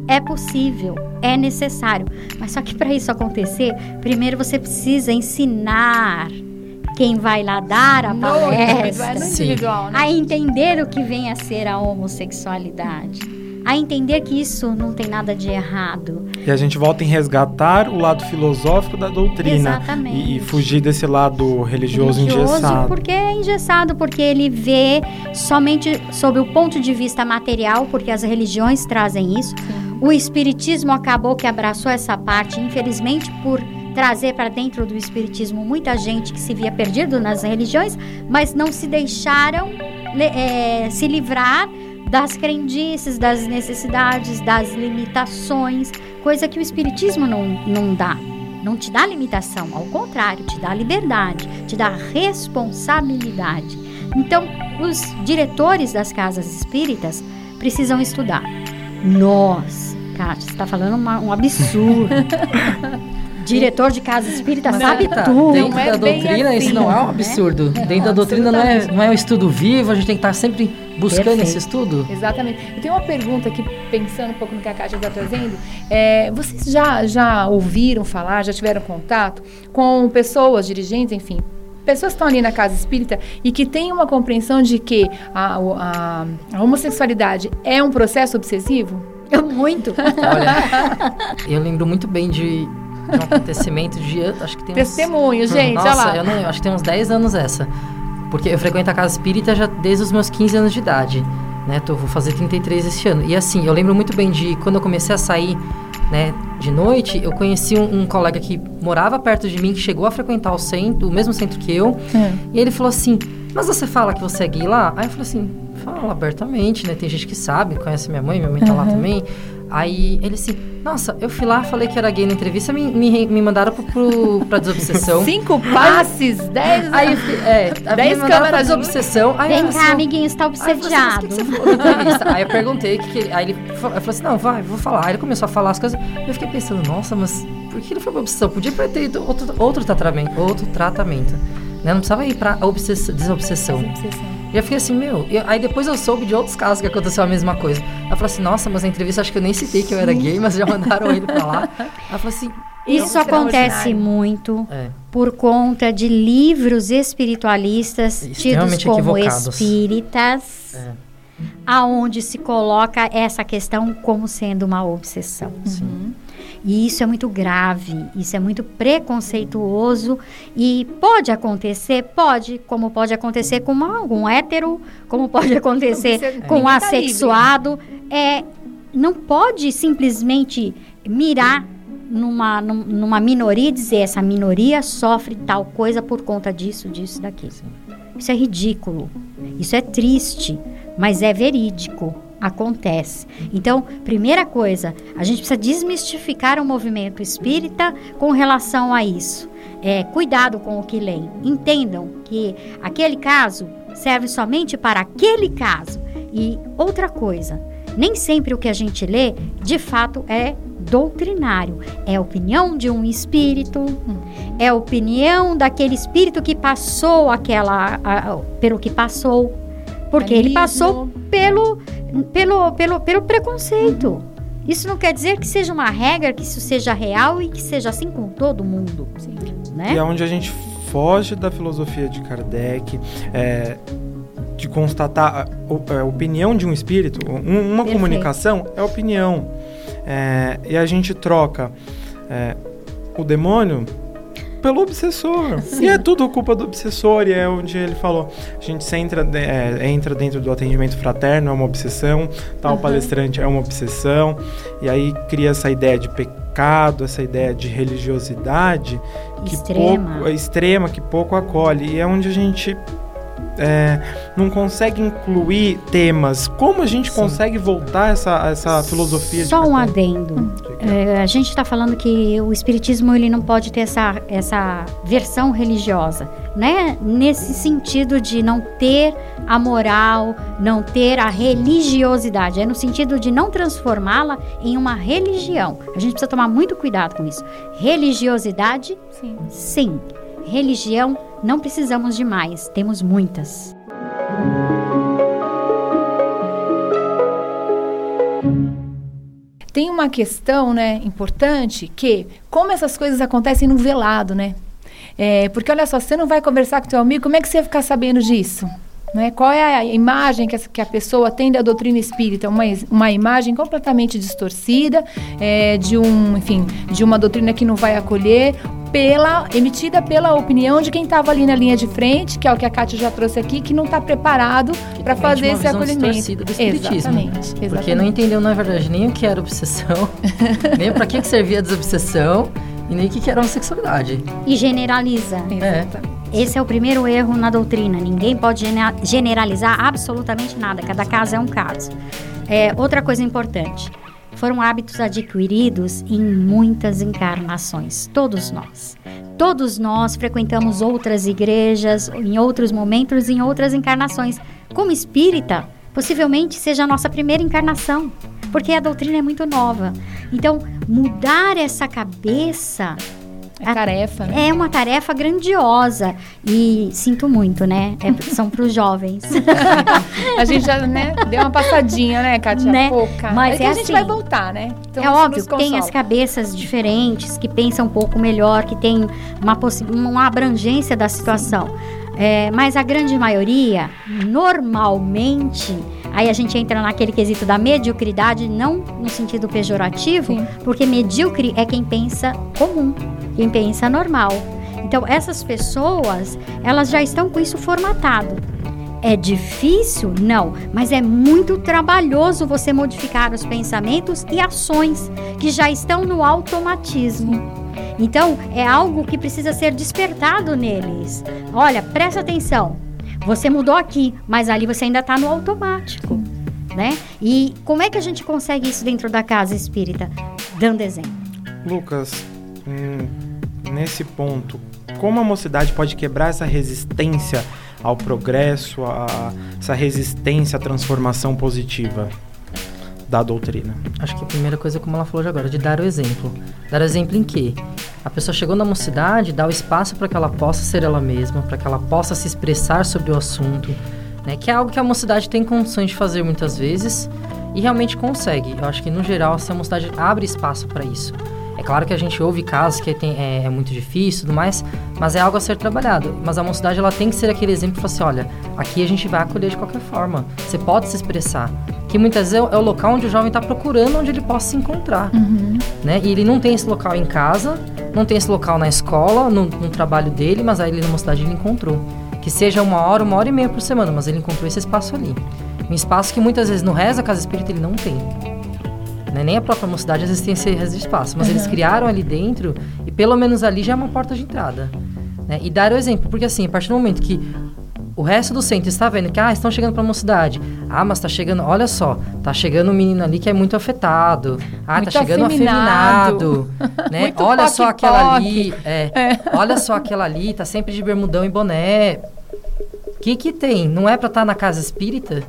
É possível, é necessário. Mas só que para isso acontecer, primeiro você precisa ensinar quem vai lá dar a No individual, palestra no Sim. individual, né? a entender o que vem a ser a homossexualidade, a entender que isso não tem nada de errado. E a gente volta em resgatar o lado filosófico da doutrina. Exatamente. E, e fugir desse lado religioso, religioso, engessado. porque é engessado, porque ele vê somente sob o ponto de vista material, porque as religiões trazem isso. O espiritismo acabou que abraçou essa parte, infelizmente por trazer para dentro do espiritismo muita gente que se via perdido nas religiões, mas não se deixaram eh, se livrar das crendices, das necessidades, das limitações, coisa que o espiritismo não, não dá. Não te dá limitação, ao contrário, te dá liberdade, te dá responsabilidade. Então, os diretores das casas espíritas precisam estudar. Nós, Kátia, você está falando uma- um absurdo. Diretor de casa espírita Mas sabe é tá, tudo. Dentro Não é da doutrina, isso assim, não é um né? absurdo. Dentro da doutrina não é, não é um estudo vivo, a gente tem que estar sempre buscando Perfeito. esse estudo. Exatamente. Eu tenho uma pergunta aqui, pensando um pouco no que a Kátia está trazendo. É, vocês já, já ouviram falar, já tiveram contato com pessoas, dirigentes, enfim, pessoas que estão ali na casa espírita e que têm uma compreensão de que a, a- a homossexualidade é um processo obsessivo? Muito. Olha, eu lembro muito bem de, de um acontecimento de. Acho que tem uns. Testemunho, gente, Nossa, olha lá. eu não, acho que tem uns 10 anos essa. Porque eu frequento a casa espírita já desde os meus 15 anos de idade. Né? Tô, vou fazer 33 esse ano. E assim, eu lembro muito bem de quando eu comecei a sair né, de noite, eu conheci um, um colega que morava perto de mim, que chegou a frequentar o centro, o mesmo centro que eu. É. E ele falou assim: Mas você fala que você é gay lá? Aí eu falei assim: Fala abertamente, né? Tem gente que sabe, conhece minha mãe, minha mãe tá lá também. Aí ele assim: Nossa, eu fui lá, falei que era gay na entrevista, me, me, me mandaram pro, pro, pra desobsessão. Cinco passes, dez... Aí, é, Dez me pra câmeras de- desobsessão. Aí eu Vem cá, assim, amiguinho, Aí eu assim, mas o obsediado. que, que você falou na entrevista? Aí eu perguntei, que que ele, aí ele fa- eu falei assim, não, vai, vou falar. Aí ele começou a falar as coisas. Eu fiquei pensando, nossa, mas por que ele foi pra obsessão? Podia ter ido outro, outro tratamento, outro tratamento. Né? Não precisava ir pra obsessão, desobsessão. E eu fiquei assim, meu. E aí depois eu soube de outros casos que aconteceu a mesma coisa. Ela falou assim, nossa, mas na entrevista acho que eu nem citei que eu era gay, mas já mandaram ele pra lá. Ela falou assim. Isso acontece muito é. por conta de livros espiritualistas tidos como espíritas. É aonde se coloca essa questão como sendo uma obsessão. Sim. E isso é muito grave, isso é muito preconceituoso. E pode acontecer, pode, como pode acontecer com algum hétero, como pode acontecer com um tá assexuado, é, não pode simplesmente mirar numa, numa minoria e dizer essa minoria sofre tal coisa por conta disso, disso, daquilo. Isso é ridículo, isso é triste mas é verídico, acontece. Então, primeira coisa, a gente precisa desmistificar o movimento espírita com relação a isso. É, cuidado com o que leem. Entendam que aquele caso serve somente para aquele caso. E outra coisa, nem sempre o que a gente lê, de fato, é doutrinário. É opinião de um espírito, é opinião daquele espírito que passou aquela, a, a, pelo que passou. Porque ele passou pelo, pelo, pelo, pelo preconceito. Isso não quer dizer que seja uma regra, que isso seja real e que seja assim com todo mundo. Sim. Né? E é onde a gente foge da filosofia de Kardec, é, de constatar a, a, opinião de um espírito. Um, uma Perfeito. comunicação é opinião. É, e a gente troca é, o demônio pelo obsessor. Sim. E é tudo culpa do obsessor, e é onde ele falou. A gente entra, é, entra dentro do atendimento fraterno, é uma obsessão, tal uhum. palestrante é uma obsessão, e aí cria essa ideia de pecado, essa ideia de religiosidade que extrema, pouco, extrema que pouco acolhe. E é onde a gente é, não consegue incluir temas. Como a gente Sim. consegue voltar essa, essa filosofia? Só um adendo. É, a gente está falando que o espiritismo ele não pode ter essa, essa versão religiosa, né? Nesse sentido de não ter a moral, não ter a religiosidade, é no sentido de não transformá-la em uma religião. A gente precisa tomar muito cuidado com isso. Religiosidade, sim. sim. Religião, não precisamos de mais, temos muitas. Tem uma questão, né, importante que como essas coisas acontecem no velado, né? É, porque olha só, você não vai conversar com teu amigo, como é que você vai ficar sabendo disso? Né? Qual é a imagem que a, que a, pessoa tem da doutrina espírita? Uma, uma imagem completamente distorcida, é, de um, enfim, de uma doutrina que não vai acolher, pela emitida pela opinião de quem estava ali na linha de frente, que é o que a Kátia já trouxe aqui, que não está preparado para fazer esse acolhimento. Do exatamente, exatamente. Porque não entendeu, na verdade, nem o que era obsessão, nem para que, que servia a desobsessão e nem o que, que era homossexualidade. E generaliza. É. Esse é o primeiro erro na doutrina. Ninguém pode generalizar absolutamente nada. Cada caso é um caso. É, outra coisa importante foram hábitos adquiridos em muitas encarnações, todos nós. Todos nós frequentamos outras igrejas em outros momentos, em outras encarnações. Como espírita, possivelmente seja a nossa primeira encarnação, porque a doutrina é muito nova. Então, mudar essa cabeça é tarefa, né? É uma tarefa grandiosa. E sinto muito, né? É, são para os jovens. a gente já né, deu uma passadinha, né, Kátia? Né? Pouca. Mas é, é a gente assim, vai voltar, né? Então, é óbvio, tem as cabeças diferentes, que pensam um pouco melhor, que tem uma, uma abrangência da situação. É, mas a grande maioria, normalmente, aí a gente entra naquele quesito da mediocridade, não no sentido pejorativo, Sim. porque medíocre é quem pensa comum quem pensa normal. Então, essas pessoas, elas já estão com isso formatado. É difícil? Não, mas é muito trabalhoso você modificar os pensamentos e ações que já estão no automatismo. Então, é algo que precisa ser despertado neles. Olha, presta atenção. Você mudou aqui, mas ali você ainda está no automático, né? E como é que a gente consegue isso dentro da casa espírita? Dando exemplo. Lucas, hum nesse ponto, como a mocidade pode quebrar essa resistência ao progresso, a, essa resistência à transformação positiva? Da doutrina? Acho que a primeira coisa, como ela falou de agora, de dar o exemplo. Dar o exemplo em quê? A pessoa chegou na mocidade, dá o espaço para que ela possa ser ela mesma, para que ela possa se expressar sobre o assunto, né? Que é algo que a mocidade tem condições de fazer muitas vezes e realmente consegue. Eu acho que, no geral, assim, a mocidade abre espaço para isso. É claro que a gente ouve casos que tem, é, é, muito difícil e tudo mais, mas é algo a ser trabalhado. Mas a mocidade ela tem que ser aquele exemplo que fala assim, olha, aqui a gente vai acolher de qualquer forma. Você pode se expressar. Que muitas vezes é, o local onde o jovem está procurando onde ele possa se encontrar. Uhum. Né? E ele não tem esse local em casa, não tem esse local na escola, no, no trabalho dele, mas aí ele na mocidade ele encontrou. Que seja uma hora, uma hora e meia por semana, mas ele encontrou esse espaço ali. Um espaço que muitas vezes no resto da casa espírita ele não tem. Né? Nem a própria mocidade tem esse espaço, mas uhum. eles criaram ali dentro e pelo menos ali já é uma porta de entrada. Né? E dar o exemplo, porque assim, a partir do momento que o resto do centro está vendo que, ah, estão chegando para a mocidade. Ah, mas está chegando, olha só, está chegando um menino ali que é muito afetado. Ah, está chegando afeminado. afeminado né? olha só aquela ali, é, é. olha só aquela ali, tá sempre de bermudão e boné. O que que tem? Não é para estar tá na casa espírita?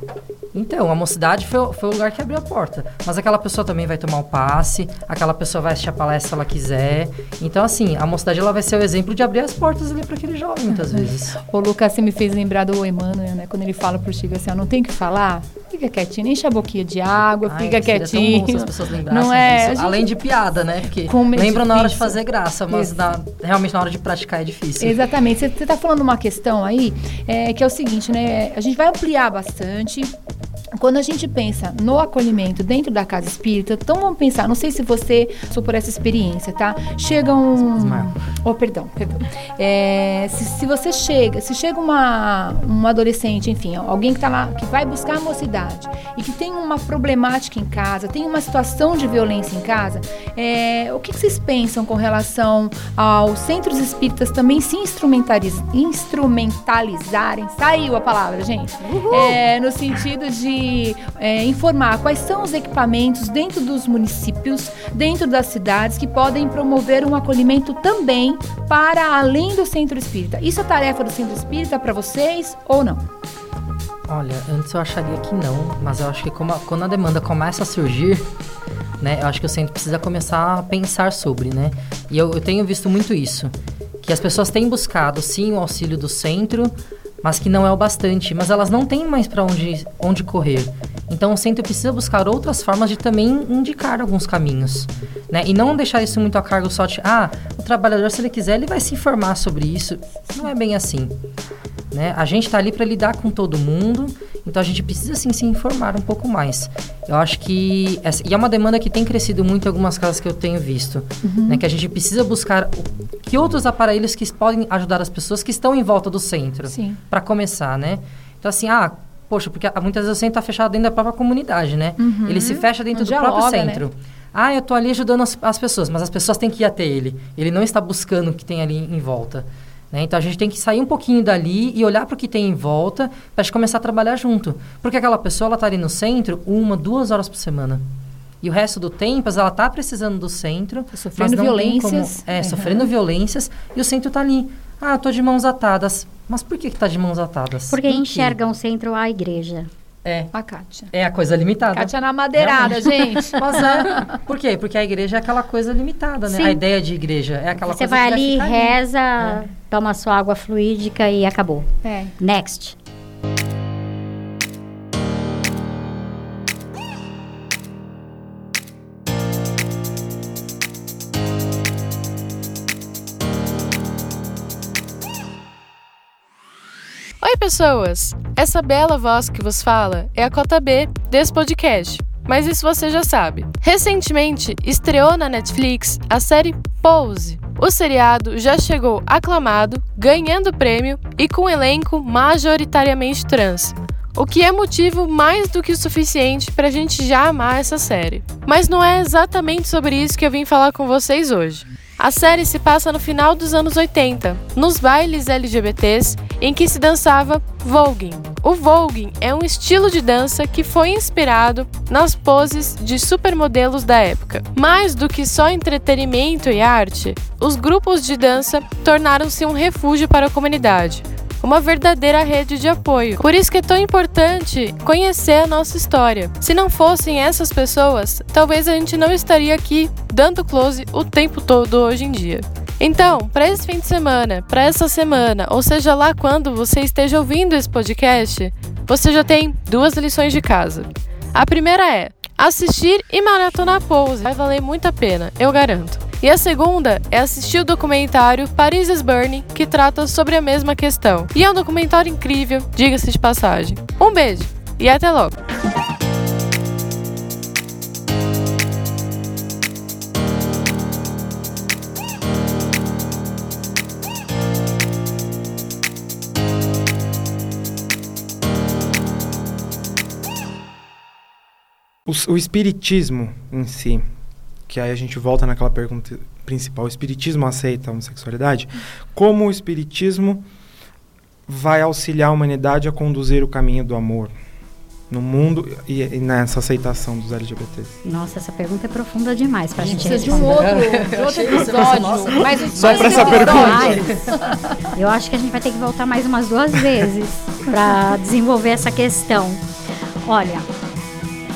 Então, a mocidade foi, foi o lugar que abriu a porta. Mas aquela pessoa também vai tomar o passe, aquela pessoa vai assistir a palestra se ela quiser. Então, assim, a mocidade ela vai ser o exemplo de abrir as portas ali para aquele jovem, muitas vezes. O Lucas me fez lembrar do Emmanuel, né? Quando ele fala pro Chico assim, ó, não tem que falar, fica quietinho, enche a boquinha de água, Ai, fica quietinho. Tão bom as pessoas não é? Gente... Além de piada, né? Porque lembra na hora de fazer graça, mas na, realmente na hora de praticar é difícil. Exatamente. Você está falando uma questão aí, é, que é o seguinte, né? A gente vai ampliar bastante quando a gente pensa no acolhimento dentro da casa espírita, então vamos pensar, não sei se você passou por essa experiência, tá? Chega um. Oh, perdão, perdão. É, se, se, você chega, se chega uma, um adolescente, enfim, alguém que tá lá, que vai buscar a mocidade e que tem uma problemática em casa, tem uma situação de violência em casa, é, o que, que vocês pensam com relação aos centros espíritas também se instrumentaliz, instrumentalizarem? Saiu a palavra, gente. É, no sentido de é, informar quais são os equipamentos dentro dos municípios, dentro das cidades, que podem promover um acolhimento também para além do centro espírita. Isso é tarefa do centro espírita para vocês ou não? Olha, antes eu acharia que não, mas eu acho que a, quando a demanda começa a surgir, né, eu acho que o centro precisa começar a pensar sobre, né? E eu, eu tenho visto muito isso, que as pessoas têm buscado sim o auxílio do centro, mas que não é o bastante. Mas elas não têm mais para onde, onde correr. Então o centro precisa buscar outras formas de também indicar alguns caminhos. Né? E não deixar isso muito a cargo só de, ah, o trabalhador, se ele quiser, ele vai se informar sobre isso. Não é bem assim. Né? A gente está ali para lidar com todo mundo, então a gente precisa sim se informar um pouco mais. Eu acho que. Essa, e é uma demanda que tem crescido muito em algumas casas que eu tenho visto. Uhum. Né? Que a gente precisa buscar o, que outros aparelhos que podem ajudar as pessoas que estão em volta do centro. Para começar, né? Então, assim, ah, poxa, porque muitas vezes o centro está fechado dentro da própria comunidade, né? Uhum. Ele se fecha dentro do próprio né? centro. Né? Ah, eu estou ali ajudando as, as, pessoas, mas as pessoas têm que ir até ele. Ele não está buscando o que tem ali em volta. Né? Então a gente tem que sair um pouquinho dali e olhar para o que tem em volta para a gente começar a trabalhar junto. Porque aquela pessoa ela está ali no centro uma, duas horas por semana. E o resto do tempo, ela está precisando do centro. Tá sofrendo violências. Como, é, uhum. sofrendo violências. E o centro está ali. Ah, eu estou de mãos atadas. Mas por que está de mãos atadas? Porque enxergam o centro a igreja. É. A Kátia. É a coisa limitada. Kátia na madeirada, Realmente. gente. Mas é. Por quê? Porque a igreja é aquela coisa limitada, né? Sim. A ideia de igreja é aquela Você coisa vai ali, reza, ali. É. toma sua água fluídica e acabou. É. Next. Oi, pessoas! Essa bela voz que vos fala é a cota B desse podcast, mas isso você já sabe. Recentemente estreou na Netflix a série Pose. O seriado já chegou aclamado, ganhando prêmio e com elenco majoritariamente trans. O que é motivo mais do que o suficiente para a gente já amar essa série. Mas não é exatamente sobre isso que eu vim falar com vocês hoje. A série se passa no final dos anos 80, nos bailes LGBTs em que se dançava voguing. O voguing é um estilo de dança que foi inspirado nas poses de supermodelos da época. Mais do que só entretenimento e arte, os grupos de dança tornaram-se um refúgio para a comunidade, uma verdadeira rede de apoio. Por isso que é tão importante conhecer a nossa história. Se não fossem essas pessoas, talvez a gente não estaria aqui dando close o tempo todo hoje em dia. Então, para esse fim de semana, para essa semana, ou seja lá quando você esteja ouvindo esse podcast, você já tem duas lições de casa. A primeira é assistir e maratonar Pose. Vai valer muito a pena, eu garanto. E a segunda é assistir o documentário Paris is Burning, que trata sobre a mesma questão. E é um documentário incrível, diga-se de passagem. Um beijo e até logo! O, espiritismo em si, que aí a gente volta naquela pergunta principal, o espiritismo aceita a homossexualidade? Como o espiritismo vai auxiliar a humanidade a conduzir o caminho do amor no mundo e, e nessa aceitação dos LGBTs? Nossa, essa pergunta é profunda demais para a gente Precisa de um outro, de outro episódio. Mas os Só dois pra essa pergunta. Eu acho que a gente vai ter que voltar mais umas duas vezes para desenvolver essa questão. Olha,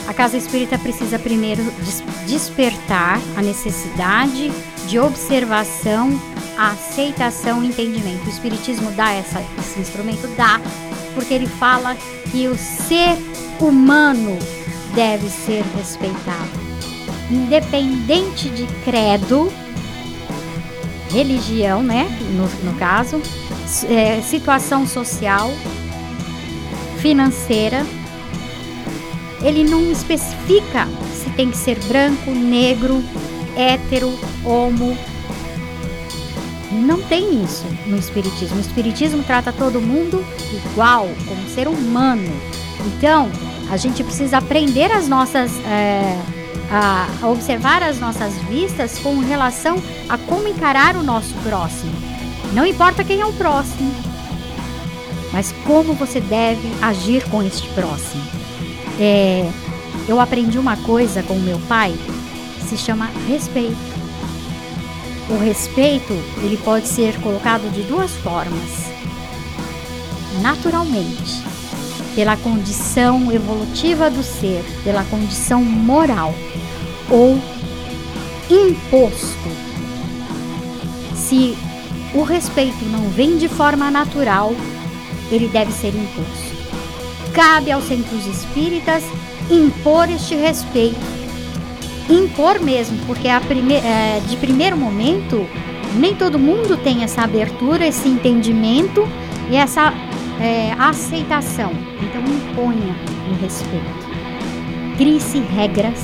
a casa espírita precisa primeiro des- despertar a necessidade de observação, aceitação e entendimento. O espiritismo dá essa- esse instrumento? Dá, porque ele fala que o ser humano deve ser respeitado, independente de credo, religião, né? No, no caso, é, situação social, financeira. Ele não especifica se tem que ser branco, negro, hétero, homo. Não tem isso no Espiritismo. O Espiritismo trata todo mundo igual, como ser humano. Então, a gente precisa aprender as nossas. é, a, a observar as nossas vistas com relação a como encarar o nosso próximo. Não importa quem é o próximo, mas como você deve agir com este próximo. É, eu aprendi uma coisa com meu pai, se chama respeito. O respeito ele pode ser colocado de duas formas: naturalmente, pela condição evolutiva do ser, pela condição moral, ou imposto. Se o respeito não vem de forma natural, ele deve ser imposto. Cabe aos centros espíritas impor este respeito. Impor mesmo, porque prime é, de primeiro momento, nem todo mundo tem essa abertura, esse entendimento e essa é, aceitação. Então, imponha o respeito. Crie-se regras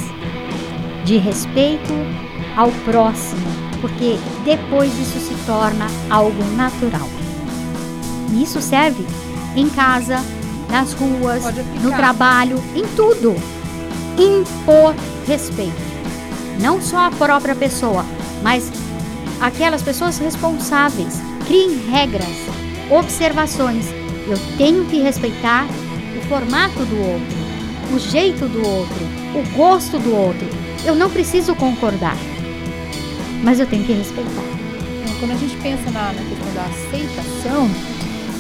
de respeito ao próximo, porque depois isso se torna algo natural. E isso serve em casa, nas ruas, no trabalho, em tudo. Impor respeito. Não só a própria pessoa, mas aquelas pessoas responsáveis. Criem regras, observações. Eu tenho que respeitar o formato do outro, o jeito do outro, o gosto do outro. Eu não preciso concordar, mas eu tenho que respeitar. Então, Quando a gente pensa na, na questão da aceitação,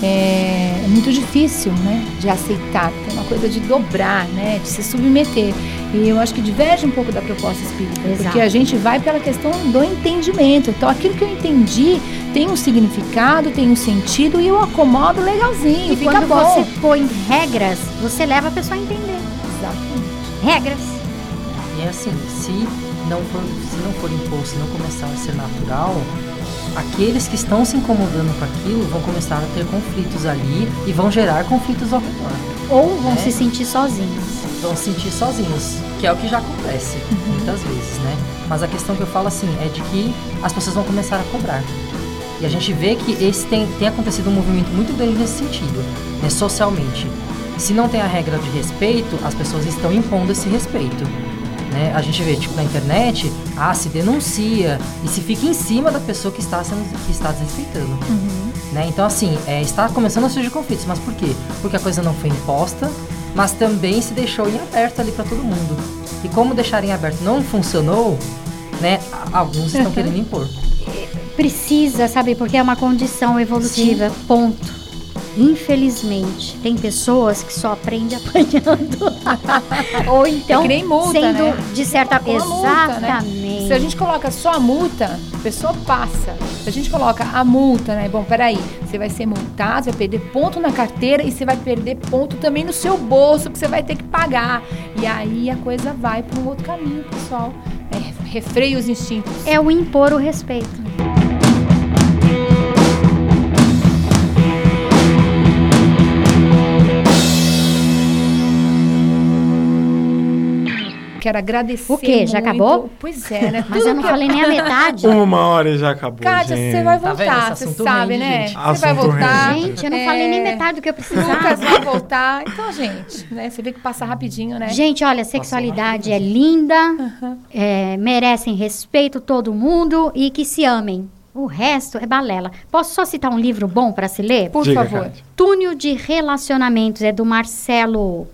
é, é muito difícil, né, de aceitar. É uma coisa de dobrar, né, de se submeter. E eu acho que diverge um pouco da proposta espírita, Exato. porque a gente vai pela questão do entendimento. Então, aquilo que eu entendi tem um significado, tem um sentido e eu acomodo legalzinho, E fica quando bom. você põe regras, você leva a pessoa a entender. Exatamente. Regras. E é assim, se não for, se não for imposto, se não começar a ser natural, aqueles que estão se incomodando com aquilo vão começar a ter conflitos ali e vão gerar conflitos ao redor. Ou vão É. se sentir sozinhos. Vão se sentir sozinhos, que é o que já acontece muitas vezes, né? Mas a questão que eu falo assim é de que as pessoas vão começar a cobrar. E a gente vê que esse tem, tem acontecido um movimento muito grande nesse sentido, né, socialmente. Se não tem a regra de respeito, as pessoas estão impondo esse respeito. Né? A gente vê, tipo, na internet, ah, se denuncia e se fica em cima da pessoa que está, sendo, que está desrespeitando. Né? Então, assim, é, está começando a surgir conflitos. Mas por quê? Porque a coisa não foi imposta, mas também se deixou em aberto ali para todo mundo. E como deixar em aberto não funcionou, né? Alguns estão querendo impor. Precisa, sabe? Porque é uma condição evolutiva. Ponto. Infelizmente, tem pessoas que só aprendem apanhando. Ou então É que nem multa, sendo né? de certa Com a multa, né? Exatamente. Se a gente coloca só a multa, a pessoa passa. Se a gente coloca a multa, né? Bom, peraí, você vai ser multado, você vai perder ponto na carteira e você vai perder ponto também no seu bolso, que você vai ter que pagar. E aí a coisa vai para um outro caminho, pessoal. É, refreia os instintos. É o impor o respeito. Quero agradecer. O quê? Já muito. acabou? Pois é, né? Mas eu não falei nem a metade. Uma hora e já acabou. Kátia, gente. você vai Tá voltar, Esse você sabe, rende, né? gente. Você vai voltar. rende. Gente, eu não É, falei nem metade do que eu Lucas precisava. vai voltar. Então, gente, né? Você vê que passa rapidinho, né? Gente, olha, sexualidade é linda, é, merecem respeito todo mundo e que se amem. O resto é balela. Posso só citar um livro bom para se ler? Por Diga, favor. Kátia. Túnel de Relacionamentos, é do Marcelo,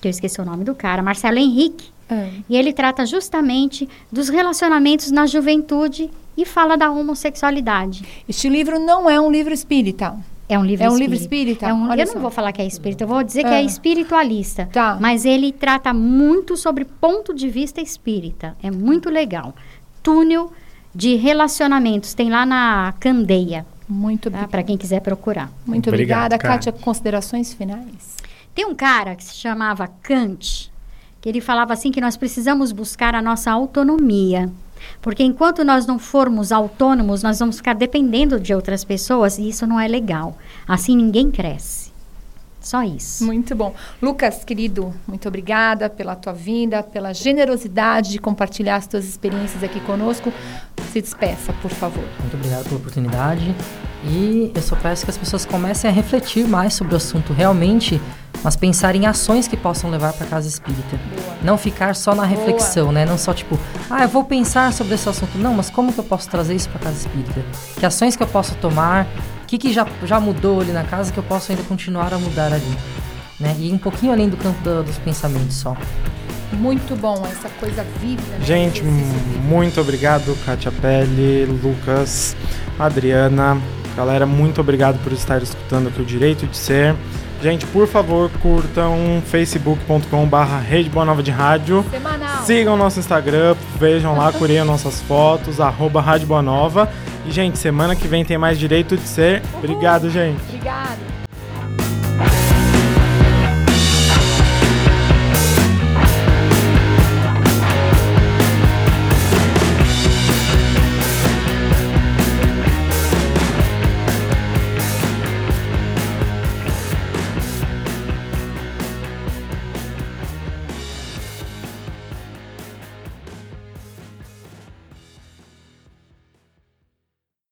que eu esqueci o nome do cara, Marcelo Henrique. Ah, E ele trata justamente dos relacionamentos na juventude e fala da homossexualidade. Este livro não é um livro espírita. É um livro É um espírita. livro espírita? É um- Olha eu só. não vou falar que é espírita, eu vou dizer que Ah. é espiritualista. Tá. Mas ele trata muito sobre ponto de vista espírita. É muito legal. Túnel de relacionamentos. Tem lá na Candeia, Muito, tá? para quem quiser procurar. muito obrigada, Kátia. Kátia. Considerações finais? Tem um cara que se chamava Kant, que ele falava assim que nós precisamos buscar a nossa autonomia. Porque enquanto nós não formos autônomos, nós vamos ficar dependendo de outras pessoas e isso não é legal. Assim ninguém cresce. Só isso. Muito bom. Lucas, querido, muito obrigada pela tua vinda, pela generosidade de compartilhar as tuas experiências aqui conosco. Se despeça, por favor. Muito obrigado pela oportunidade. E eu só peço que as pessoas comecem a refletir mais sobre o assunto realmente, mas pensar em ações que possam levar para casa espírita. Boa. Não ficar só na reflexão, né? Não só tipo, ah, eu vou pensar sobre esse assunto. Não, mas como que eu posso trazer isso para casa espírita? Que ações que eu posso tomar? O que, que já, já mudou ali na casa que eu posso ainda continuar a mudar ali? Né? E um pouquinho além do campo da- dos pensamentos só. Muito bom essa coisa viva. né? Gente, muito obrigado, Kátia Pelle, Lucas, Adriana. Galera, muito obrigado por estar escutando aqui o Direito de Ser. Gente, por favor, curtam facebook.com.br Rede Boa Nova de Rádio. Semanal. Sigam nosso Instagram, vejam lá, curem nossas fotos, arroba Rádio Boa Nova. E, gente, semana que vem tem mais Direito de Ser. Obrigado, gente. Obrigada.